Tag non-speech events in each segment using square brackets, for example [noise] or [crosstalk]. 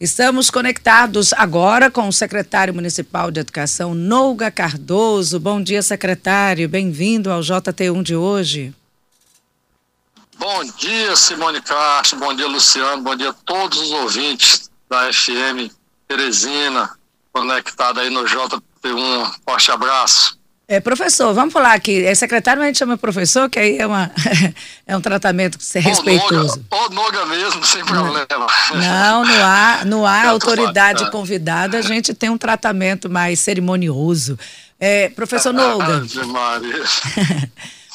Estamos conectados agora com o secretário municipal de Educação, Nouga Cardoso. Bom dia, secretário. Bem-vindo ao JT1 de hoje. Bom dia, Simone Castro. Bom dia, Luciano. Bom dia a todos os ouvintes da FM Teresina, conectado aí no JT1. Forte abraço. É, professor, vamos falar aqui. É secretário, mas a gente chama professor, que aí é, uma, [laughs] é um tratamento ser respeitoso. Ou Noga mesmo, sem problema. Não, no ar, no ar autoridade convidada, a gente tem um tratamento mais cerimonioso. É, professor Noga. [laughs]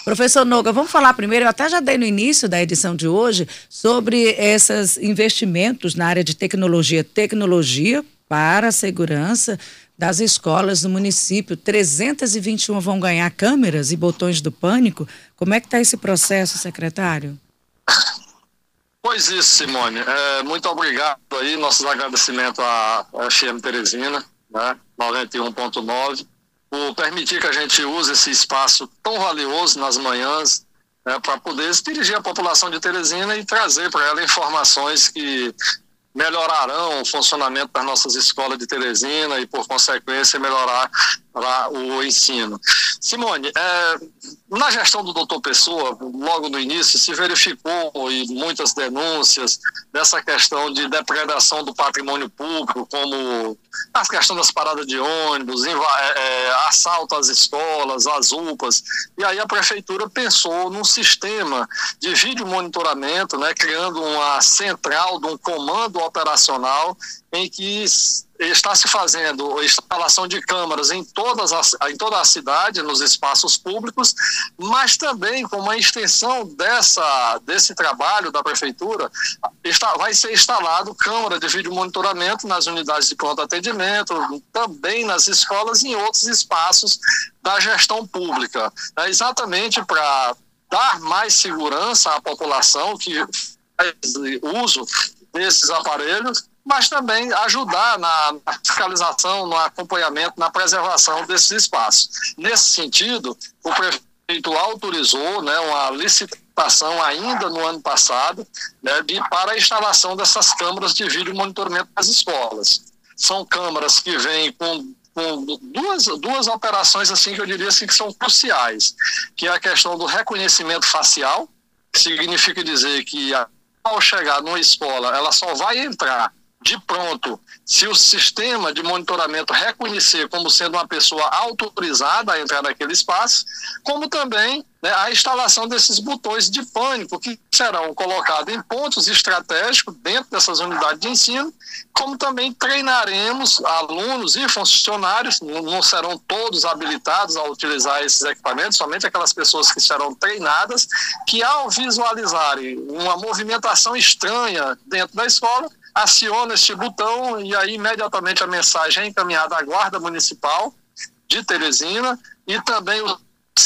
Professor Noga, vamos falar primeiro, eu até já dei no início da edição de hoje, sobre esses investimentos na área de tecnologia. Tecnologia para a segurança das escolas do município. 321 vão ganhar câmeras e botões do pânico. Como é que está esse processo, secretário? Pois isso, Simone. É, muito obrigado aí, nossos agradecimentos à FM Teresina, né, 91.9, por permitir que a gente use esse espaço tão valioso nas manhãs né, para poder dirigir a população de Teresina e trazer para ela informações que melhorarão o funcionamento das nossas escolas de Teresina e, por consequência, melhorar o ensino. Simone, é, na gestão do doutor Pessoa, logo no início, se verificou e muitas denúncias dessa questão de depredação do patrimônio público, como a questão das paradas de ônibus, é, é, assalto às escolas, às UPAs. E aí a prefeitura pensou num sistema de vídeo monitoramento, né, criando uma central de um comando operacional em que está se fazendo instalação de câmaras em, todas as, em toda a cidade, nos espaços públicos, mas também com uma extensão dessa, desse trabalho da prefeitura, está, vai ser instalado câmara de vídeo monitoramento nas unidades de pronto atendimento, também nas escolas e em outros espaços da gestão pública. É exatamente para dar mais segurança à população que faz uso desses aparelhos mas também ajudar na, fiscalização, no acompanhamento, na preservação desses espaços. Nesse sentido, o prefeito autorizou né, uma licitação ainda no ano passado né, de, para a instalação dessas câmaras de vídeo monitoramento nas escolas. São câmaras que vêm com com duas, duas operações assim que eu diria assim que são cruciais, que é a questão do reconhecimento facial, que significa dizer que ao chegar numa escola, ela só vai entrar de pronto, se o sistema de monitoramento reconhecer como sendo uma pessoa autorizada a entrar naquele espaço, como também né, a instalação desses botões de pânico que serão colocados em pontos estratégicos dentro dessas unidades de ensino, como também treinaremos alunos e funcionários, não serão todos habilitados a utilizar esses equipamentos, somente aquelas pessoas que serão treinadas, que ao visualizarem uma movimentação estranha dentro da escola, aciona este botão e aí imediatamente a mensagem é encaminhada à Guarda Municipal de Teresina e também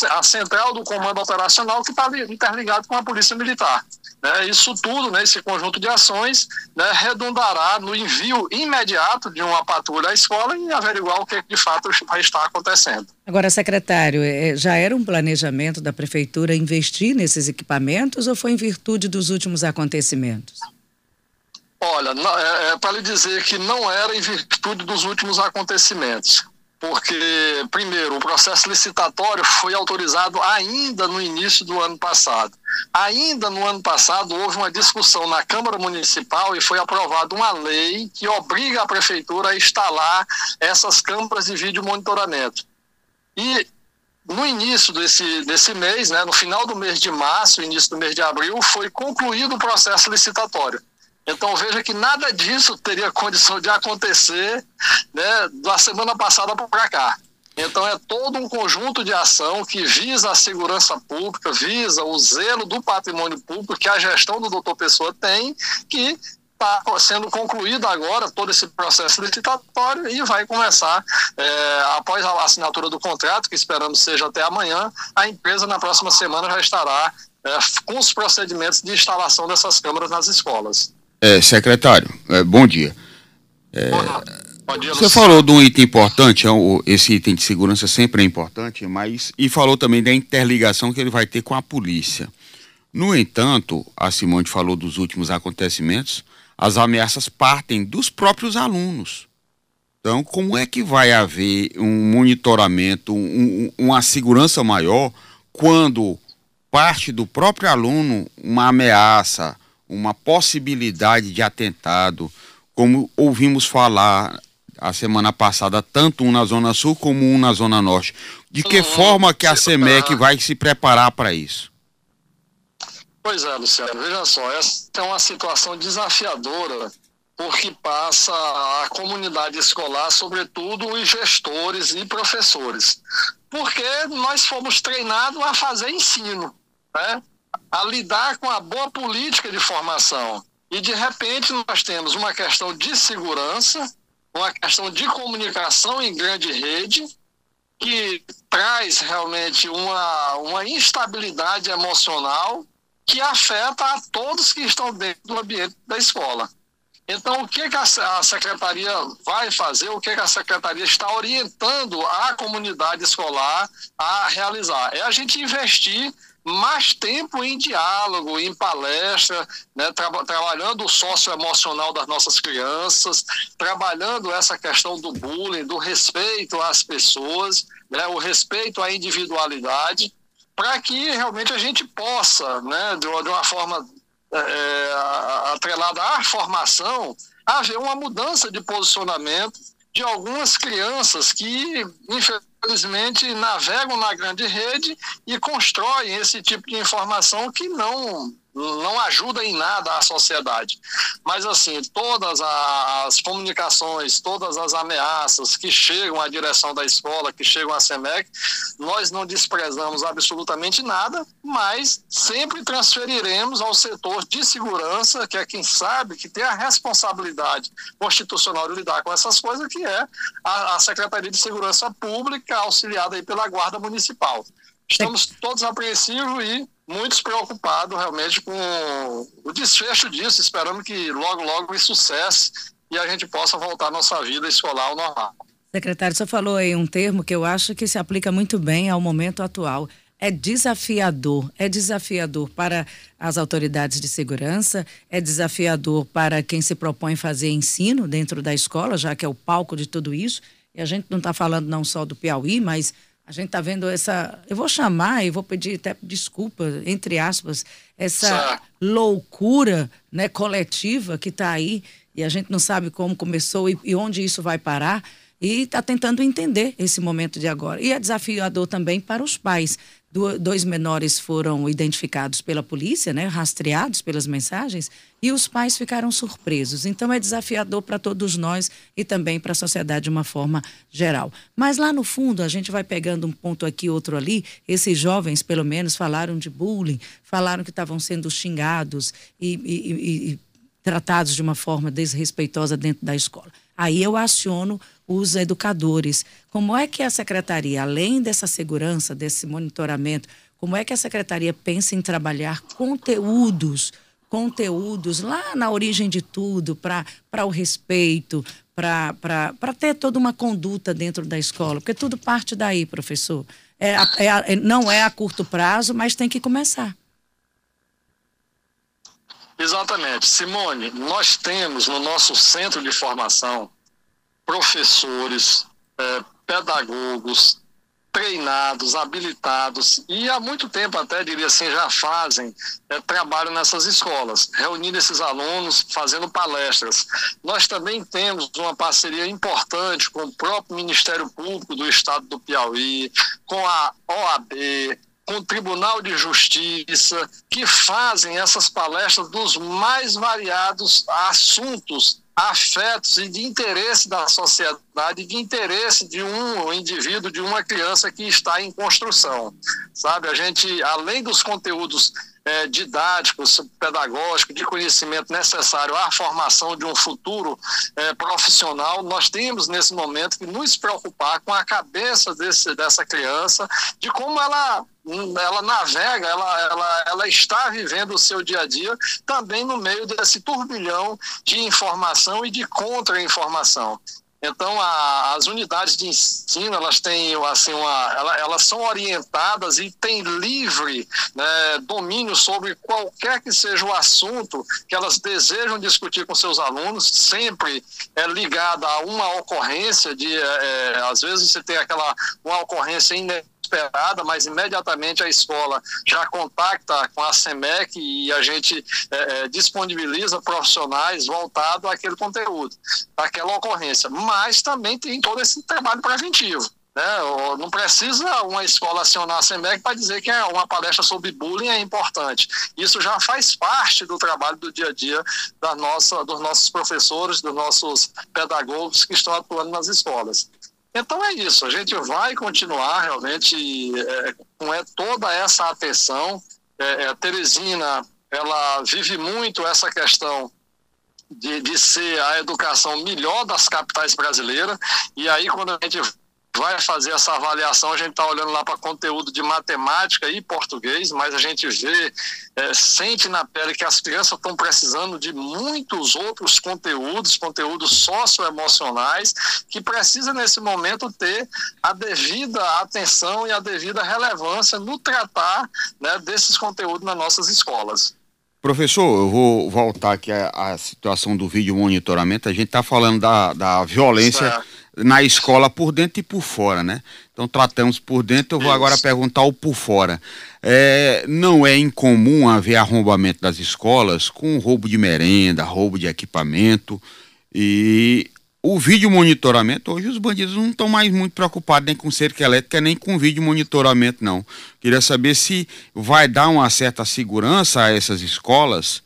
a central do comando operacional que está interligado com a Polícia Militar. Né? Isso tudo, né, esse conjunto de ações, né, redundará no envio imediato de uma patrulha à escola e averiguar o que de fato estar acontecendo. Agora, secretário, é, já era um planejamento da Prefeitura investir nesses equipamentos ou foi em virtude dos últimos acontecimentos? Olha, é, é para lhe dizer que não era em virtude dos últimos acontecimentos, porque, primeiro, o processo licitatório foi autorizado ainda no início do ano passado. Ainda no ano passado, houve uma discussão na Câmara Municipal e foi aprovada uma lei que obriga a Prefeitura a instalar essas câmaras de vídeo monitoramento. E no início desse, desse mês, né, no final do mês de março, início do mês de abril, foi concluído o processo licitatório. Então veja que nada disso teria condição de acontecer né, da semana passada para cá. Então é todo um conjunto de ação que visa a segurança pública, visa o zelo do patrimônio público que a gestão do doutor Pessoa tem, que está sendo concluído agora todo esse processo licitatório e vai começar, é, após a assinatura do contrato, que esperamos seja até amanhã, a empresa na próxima semana já estará é, com os procedimentos de instalação dessas câmeras nas escolas. É, secretário, é, bom dia. É, bom dia você falou de um item importante, é esse item de segurança sempre é importante, mas e falou também da interligação que ele vai ter com a polícia. No entanto, a Simone falou dos últimos acontecimentos, as ameaças partem dos próprios alunos. Então, como é que vai haver um monitoramento, um, uma segurança maior quando parte do próprio aluno uma ameaça, uma possibilidade de atentado, como ouvimos falar a semana passada, tanto um na Zona Sul como um na Zona Norte. De que uhum. forma que a SEMEC vai se preparar para isso? Pois é, Luciano, veja só, essa é uma situação desafiadora porque passa a comunidade escolar, sobretudo os gestores e professores. Porque nós fomos treinados a fazer ensino, né? A lidar com a boa política de formação. E, de repente, nós temos uma questão de segurança, uma questão de comunicação em grande rede, que traz realmente uma, uma instabilidade emocional que afeta a todos que estão dentro do ambiente da escola. Então, o que, que a secretaria vai fazer, o que, que a secretaria está orientando a comunidade escolar a realizar? É a gente investir mais tempo em diálogo, em palestra, né, tra trabalhando o socioemocional das nossas crianças, trabalhando essa questão do bullying, do respeito às pessoas, né, o respeito à individualidade, para que realmente a gente possa, né, de, uma, de uma forma é, é atrelada à formação, haver uma mudança de posicionamento de algumas crianças que, infelizmente, navegam na grande rede e constroem esse tipo de informação que não não ajuda em nada a sociedade. Mas, assim, todas as comunicações, todas as ameaças que chegam à direção da escola, que chegam à SEMEC, nós não desprezamos absolutamente nada, mas sempre transferiremos ao setor de segurança, que é quem sabe, que tem a responsabilidade constitucional de lidar com essas coisas, que é a, Secretaria de Segurança Pública, auxiliada aí pela Guarda Municipal. Estamos todos apreensivos e muitos preocupados realmente com o desfecho disso, esperando que logo, logo isso cesse e a gente possa voltar à nossa vida escolar ao normal. Secretário, você falou aí um termo que eu acho que se aplica muito bem ao momento atual. É desafiador, é desafiador para as autoridades de segurança, é desafiador para quem se propõe fazer ensino dentro da escola, já que é o palco de tudo isso. E a gente não está falando não só do Piauí, mas a gente está vendo essa. Eu vou chamar e vou pedir até desculpa, entre aspas, essa loucura né, coletiva que está aí e a gente não sabe como começou e, e onde isso vai parar e está tentando entender esse momento de agora. E é desafiador também para os pais do, dois menores foram identificados pela polícia, né, rastreados pelas mensagens, e os pais ficaram surpresos. Então é desafiador para todos nós e também para a sociedade de uma forma geral. Mas lá no fundo, a gente vai pegando um ponto aqui, outro ali. Esses jovens, pelo menos, falaram de bullying, falaram que estavam sendo xingados e, e, e tratados de uma forma desrespeitosa dentro da escola. Aí eu aciono os educadores. Como é que a secretaria, além dessa segurança, desse monitoramento, como é que a secretaria pensa em trabalhar conteúdos, conteúdos lá na origem de tudo, para o respeito, para ter toda uma conduta dentro da escola? Porque tudo parte daí, professor. É, é, não é a curto prazo, mas tem que começar. Exatamente. Simone, nós temos no nosso centro de formação professores, é, pedagogos treinados, habilitados e há muito tempo até diria assim já fazem é, trabalho nessas escolas, reunindo esses alunos, fazendo palestras. Nós também temos uma parceria importante com o próprio Ministério Público do Estado do Piauí, com a OAB, com o Tribunal de Justiça, que fazem essas palestras dos mais variados assuntos afetos e de interesse da sociedade, de interesse de um indivíduo, de uma criança que está em construção. Sabe, a gente, além dos conteúdos é, didáticos, pedagógicos, de conhecimento necessário à formação de um futuro é, profissional, nós temos nesse momento que nos preocupar com a cabeça desse, dessa criança, de como ela ela navega, ela, ela, ela está vivendo o seu dia a dia também no meio desse turbilhão de informação e de contra-informação. Então, a, as unidades de ensino, elas têm, assim, uma, ela, elas são orientadas e têm livre né, domínio sobre qualquer que seja o assunto que elas desejam discutir com seus alunos, sempre é ligada a uma ocorrência de, é, às vezes você tem aquela, uma ocorrência inesperada esperada, mas imediatamente a escola já contacta com a SEMEC e a gente é, é disponibiliza profissionais voltados àquele conteúdo, àquela ocorrência. Mas também tem todo esse trabalho preventivo. Né? Não precisa uma escola acionar a SEMEC para dizer que é uma palestra sobre bullying é importante. Isso já faz parte do trabalho do dia a dia da nossa, dos nossos professores, dos nossos pedagogos que estão atuando nas escolas. Então é isso, a gente vai continuar realmente é, com é, toda essa atenção. É, é, a Teresina, ela vive muito essa questão de, de ser a educação melhor das capitais brasileiras, e aí quando a gente vai fazer essa avaliação, a gente está olhando lá para conteúdo de matemática e português, mas a gente vê, é, sente na pele que as crianças estão precisando de muitos outros conteúdos, conteúdos socioemocionais, que precisa nesse momento ter a devida atenção e a devida relevância no tratar né, desses conteúdos nas nossas escolas. Professor, eu vou voltar aqui à, situação do vídeo monitoramento. A gente está falando da, da violência. Certo na escola por dentro e por fora, né? Então tratamos por dentro, eu vou agora perguntar o por fora. É, não é incomum haver arrombamento das escolas com roubo de merenda, roubo de equipamento e o vídeo monitoramento, hoje os bandidos não estão mais muito preocupados nem com cerca elétrica, nem com vídeo monitoramento, não. Queria saber se vai dar uma certa segurança a essas escolas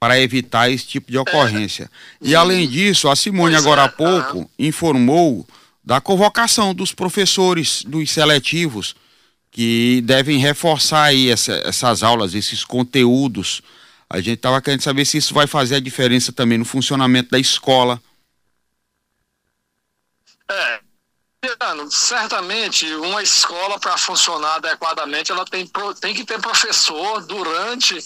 para evitar esse tipo de ocorrência. E além disso, a Simone agora há pouco informou da convocação dos professores dos seletivos que devem reforçar aí essa, essas aulas, esses conteúdos. A gente estava querendo saber se isso vai fazer a diferença também no funcionamento da escola. É, certamente uma escola para funcionar adequadamente ela tem, tem que ter professor durante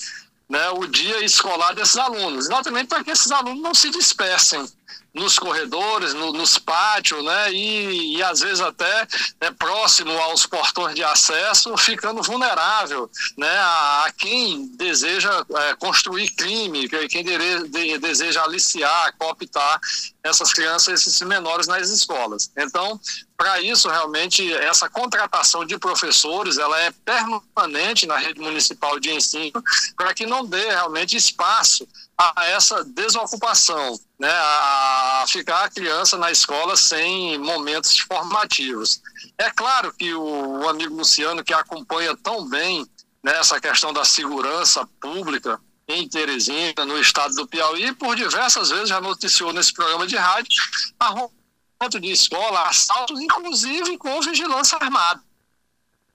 né, o dia escolar desses alunos, exatamente para que esses alunos não se dispersem nos corredores, no, nos pátios, né, e, e às vezes até né, próximo aos portões de acesso, ficando vulnerável né, a, a quem deseja é, construir crime, quem de, de, deseja aliciar, cooptar essas crianças, esses menores nas escolas. Então, para isso, realmente, essa contratação de professores, ela é permanente na rede municipal de ensino, para que não dê realmente espaço a essa desocupação, né, a ficar a criança na escola sem momentos formativos. É claro que o, amigo Luciano, que acompanha tão bem né, essa questão da segurança pública em Teresina, no estado do Piauí, por diversas vezes já noticiou nesse programa de rádio, arrombamento de escola, assaltos, inclusive com vigilância armada.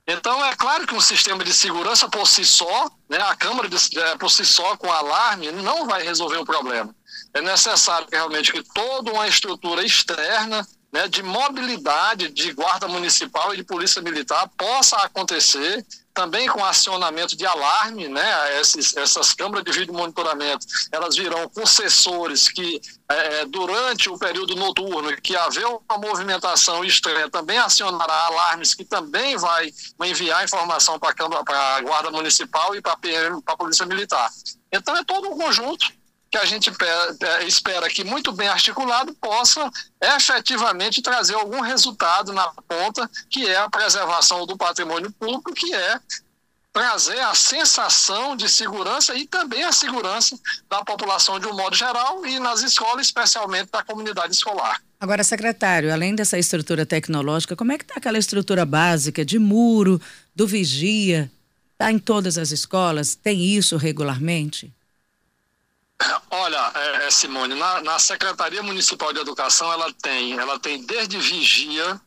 Então, é claro que um sistema de segurança por si só, né, a Câmara de, é, por si só com alarme, não vai resolver o problema. É necessário realmente que toda uma estrutura externa né, de mobilidade de guarda municipal e de polícia militar possa acontecer também com acionamento de alarme, né? Esses, essas câmeras de vídeo monitoramento, elas virão com que, é, durante o período noturno, que haver uma movimentação estranha, também acionará alarmes que também vai enviar informação para a Guarda Municipal e para a Polícia Militar. Então, é todo um conjunto que a gente espera que muito bem articulado possa efetivamente trazer algum resultado na ponta, que é a preservação do patrimônio público, que é trazer a sensação de segurança e também a segurança da população de um modo geral e nas escolas, especialmente da comunidade escolar. Agora, secretário, além dessa estrutura tecnológica, como é que está aquela estrutura básica de muro, do vigia? Está em todas as escolas? Tem isso regularmente? Olha, é, é, Simone, na, na, Secretaria Municipal de Educação ela tem, ela tem desde vigia,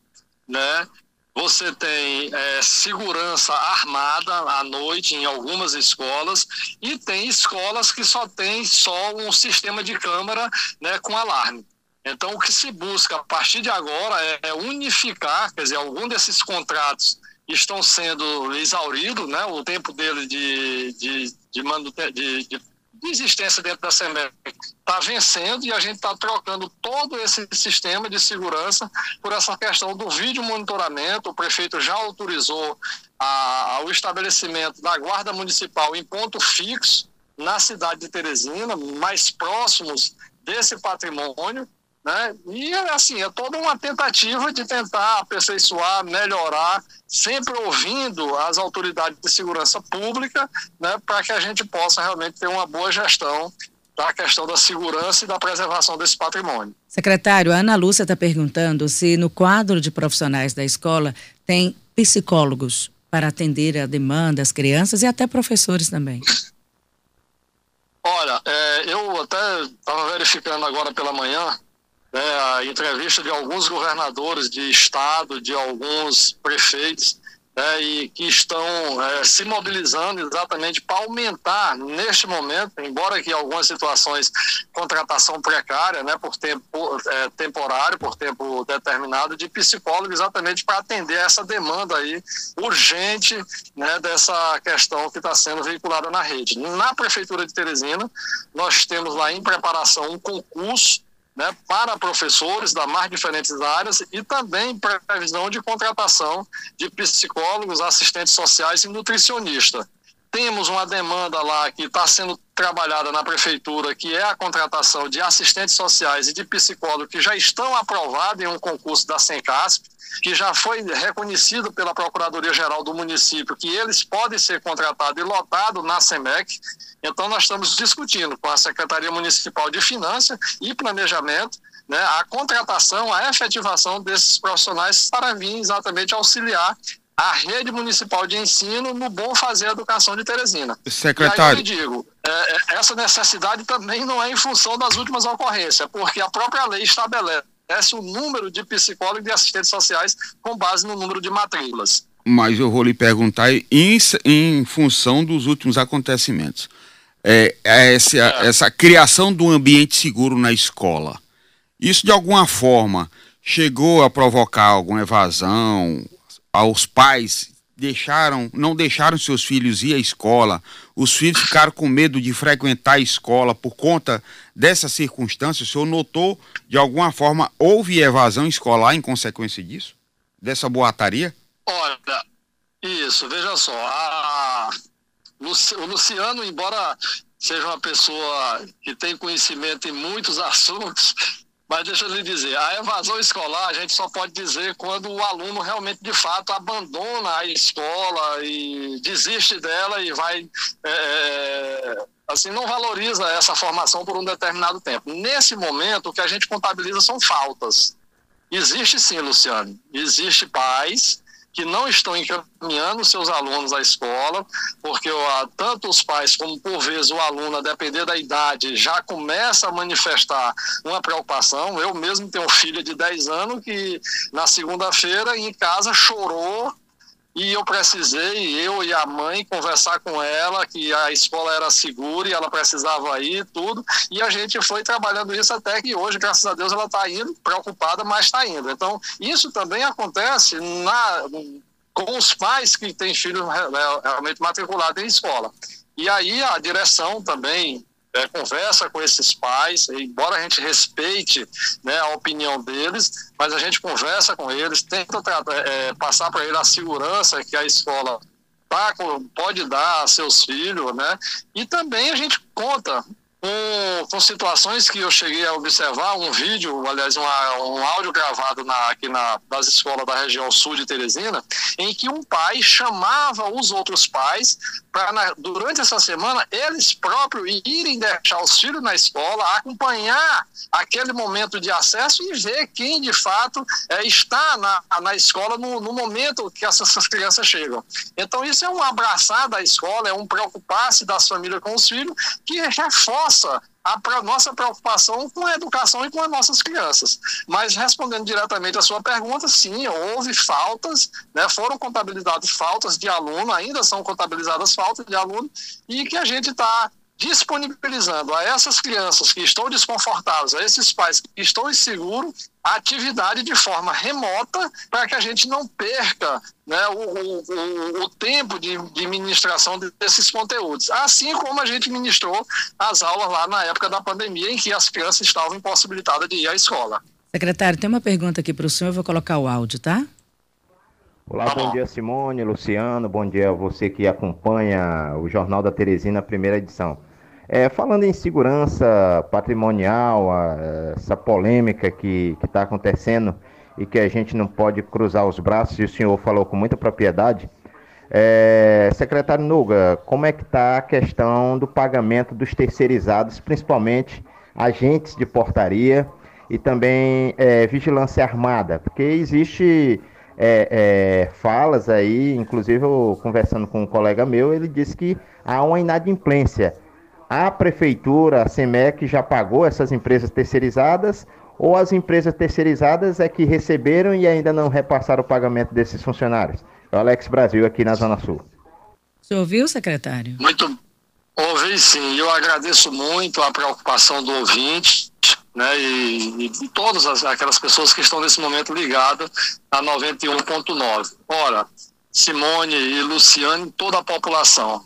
né? Você tem é, segurança armada à noite em algumas escolas e tem escolas que só tem só um sistema de câmera, né, com alarme. Então, o que se busca a partir de agora é, é unificar, quer dizer, algum desses contratos estão sendo exauridos, né? O tempo dele de, de, de, de, de de existência dentro da SEMEC está vencendo e a gente está trocando todo esse sistema de segurança por essa questão do vídeo monitoramento. O prefeito já autorizou a, o estabelecimento da Guarda Municipal em ponto fixo na cidade de Teresina, mais próximos desse patrimônio, né? E, assim, é toda uma tentativa de tentar aperfeiçoar, melhorar, sempre ouvindo as autoridades de segurança pública, né? para que a gente possa realmente ter uma boa gestão da questão da segurança e da preservação desse patrimônio. Secretário, a Ana Lúcia está perguntando se no quadro de profissionais da escola tem psicólogos para atender a demanda das crianças e até professores também. Olha, é, eu até estava verificando agora pela manhã né, a entrevista de alguns governadores de estado, de alguns prefeitos, né, e que estão é, se mobilizando exatamente para aumentar neste momento, embora que algumas situações contratação precária, né, por tempo é, temporário, por tempo determinado, de psicólogo exatamente para atender essa demanda aí urgente, né, dessa questão que está sendo veiculada na rede. Na prefeitura de Teresina, nós temos lá em preparação um concurso né, para professores das mais diferentes áreas e também previsão de contratação de psicólogos, assistentes sociais e nutricionistas. Temos uma demanda lá que está sendo trabalhada na prefeitura, que é a contratação de assistentes sociais e de psicólogos que já estão aprovados em um concurso da Sencasp, que já foi reconhecido pela Procuradoria-Geral do município, que eles podem ser contratados e lotados na SEMEC. Então, nós estamos discutindo com a Secretaria Municipal de Finanças e Planejamento né, a contratação, a efetivação desses profissionais para vir exatamente auxiliar a rede municipal de ensino no bom fazer a educação de Teresina. Secretário. E aí eu digo, é, é, essa necessidade também não é em função das últimas ocorrências, porque a própria lei estabelece o número de psicólogos e de assistentes sociais com base no número de matrículas. Mas eu vou lhe perguntar em, em função dos últimos acontecimentos é, é essa, é. essa criação do ambiente seguro na escola. Isso de alguma forma chegou a provocar alguma evasão aos pais deixaram, não deixaram seus filhos ir à escola, os filhos ficaram com medo de frequentar a escola por conta dessa circunstância. O senhor notou, de alguma forma, houve evasão escolar em consequência disso? Dessa boataria? Olha, isso, veja só, a, o Luciano, embora seja uma pessoa que tem conhecimento em muitos [laughs] assuntos, mas deixa eu lhe dizer, a evasão escolar a gente só pode dizer quando o aluno realmente, de fato, abandona a escola e desiste dela e vai. É, assim, não valoriza essa formação por um determinado tempo. Nesse momento, o que a gente contabiliza são faltas. Existe sim, Luciano. Existe pais que não estão encaminhando seus alunos à escola, porque tanto os pais como, por vezes, o aluno, a depender da idade, já começa a manifestar uma preocupação. Eu mesmo tenho um filho de 10 anos que, na segunda-feira, em casa, chorou e eu precisei, eu e a mãe, conversar com ela que a escola era segura e ela precisava ir, tudo. E a gente foi trabalhando isso até que hoje, graças a Deus, ela está indo, preocupada, mas está indo. Então, isso também acontece na, com os pais que têm filhos realmente matriculados em escola. E aí a direção também é, conversa com esses pais, embora a gente respeite né, a opinião deles, mas a gente conversa com eles, tenta é, passar para eles a segurança que a escola tá, pode dar a seus filhos, né? E também a gente conta com, com, situações que eu cheguei a observar, um vídeo, aliás, uma, um áudio gravado na, aqui na, das escolas da região sul de Teresina, em que um pai chamava os outros pais para, durante essa semana, eles próprios irem deixar os filhos na escola, acompanhar aquele momento de acesso e ver quem, de fato, é, está na, na escola no, no momento que essas crianças chegam. Então, isso é um abraçar da escola, é um preocupar-se das famílias com os filhos, que reforça a nossa preocupação com a educação e com as nossas crianças. Mas respondendo diretamente à sua pergunta, sim, houve faltas, né, foram contabilizadas faltas de aluno, ainda são contabilizadas faltas de aluno, e que a gente está disponibilizando a essas crianças que estão desconfortáveis, a esses pais que estão inseguros, a atividade de forma remota para que a gente não perca né, o, o, o, tempo de, de ministração desses conteúdos. Assim como a gente ministrou as aulas lá na época da pandemia, em que as crianças estavam impossibilitadas de ir à escola. Secretário, tem uma pergunta aqui para o senhor, eu vou colocar o áudio, tá? Olá, bom dia Simone, Luciano, bom dia a você que acompanha o Jornal da Teresina, primeira edição. É, falando em segurança patrimonial, essa polêmica que está acontecendo e que a gente não pode cruzar os braços, e o senhor falou com muita propriedade. É, secretário Nuga, como é que está a questão do pagamento dos terceirizados, principalmente agentes de portaria e também é, vigilância armada? Porque existe é, é, falas aí, inclusive eu conversando com um colega meu, ele disse que há uma inadimplência a prefeitura, a SEMEC, já pagou essas empresas terceirizadas ou as empresas terceirizadas é que receberam e ainda não repassaram o pagamento desses funcionários? É o Alex Brasil aqui na Zona Sul. Você ouviu, secretário? Muito. Ouvi sim. Eu agradeço muito a preocupação do ouvinte. Né, e, e todas as, aquelas pessoas que estão nesse momento ligadas a 91.9. Ora, Simone e Luciane, toda a população,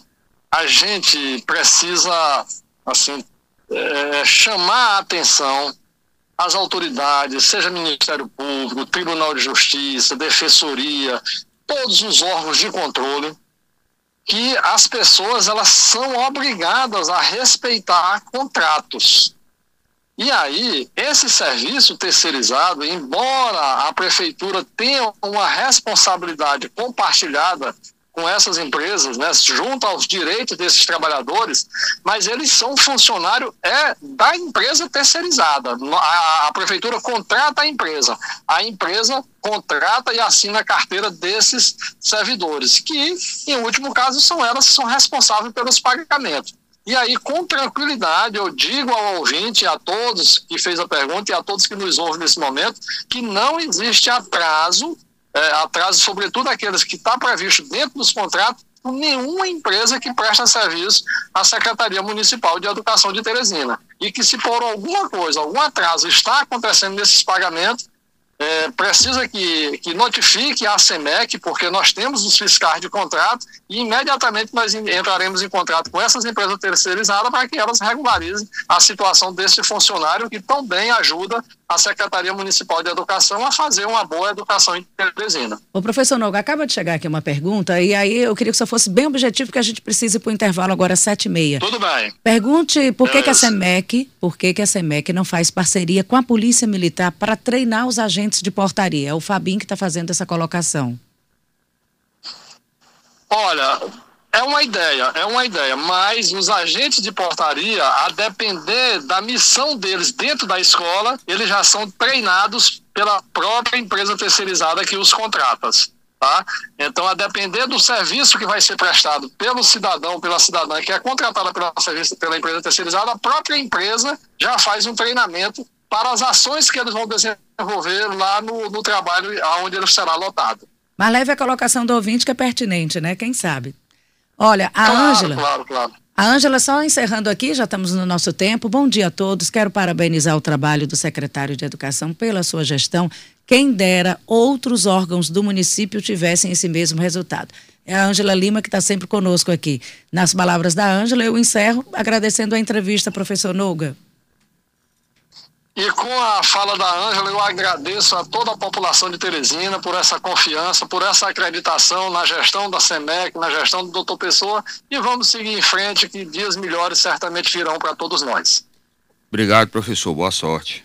a gente precisa assim é, chamar a atenção às autoridades, seja Ministério Público, Tribunal de Justiça, Defensoria, todos os órgãos de controle, que as pessoas elas são obrigadas a respeitar contratos. E aí, esse serviço terceirizado, embora a prefeitura tenha uma responsabilidade compartilhada com essas empresas, né, junto aos direitos desses trabalhadores, mas eles são funcionário é da empresa terceirizada. A, a prefeitura contrata a empresa, a empresa contrata e assina a carteira desses servidores, que, em último caso, são elas que são responsáveis pelos pagamentos. E aí, com tranquilidade, eu digo ao ouvinte, a todos que fez a pergunta e a todos que nos ouvem nesse momento, que não existe atraso é, atraso, sobretudo aqueles que está previsto dentro dos contratos, por nenhuma empresa que presta serviço à Secretaria Municipal de Educação de Teresina. E que se por alguma coisa, algum atraso está acontecendo nesses pagamentos, é, precisa que, que notifique a SEMEC, porque nós temos os fiscais de contrato, e imediatamente nós entraremos em contrato com essas empresas terceirizadas para que elas regularizem a situação desse funcionário que também ajuda a Secretaria Municipal de Educação a fazer uma boa educação em Teresina. O professor Noga, acaba de chegar aqui uma pergunta, e aí eu queria que você fosse bem objetivo, porque a gente precisa ir para o intervalo agora às sete e meia. Tudo bem. Pergunte por que, que a SEMEC, por que, que a SEMEC não faz parceria com a Polícia Militar para treinar os agentes de portaria? É o Fabinho que está fazendo essa colocação. Olha, é uma ideia, é uma ideia, mas os agentes de portaria, a depender da missão deles dentro da escola, eles já são treinados pela própria empresa terceirizada que os contrata. Tá? Então, a depender do serviço que vai ser prestado pelo cidadão, pela cidadã que é contratada pela, serviço, pela empresa terceirizada, a própria empresa já faz um treinamento para as ações que eles vão desenvolver lá no, no trabalho onde ele será lotado. Mas leve a colocação do ouvinte que é pertinente, né? Quem sabe? Olha, a Ângela. Claro, claro, claro. A Ângela, só encerrando aqui, já estamos no nosso tempo. Bom dia a todos. Quero parabenizar o trabalho do secretário de Educação pela sua gestão. Quem dera outros órgãos do município tivessem esse mesmo resultado. É a Ângela Lima que está sempre conosco aqui. Nas palavras da Ângela, eu encerro agradecendo a entrevista, professor Noga. E com a fala da Ângela, eu agradeço a toda a população de Teresina por essa confiança, por essa acreditação na gestão da SEMEC, na gestão do doutor Pessoa, e vamos seguir em frente, que dias melhores certamente virão para todos nós. Obrigado, professor. Boa sorte.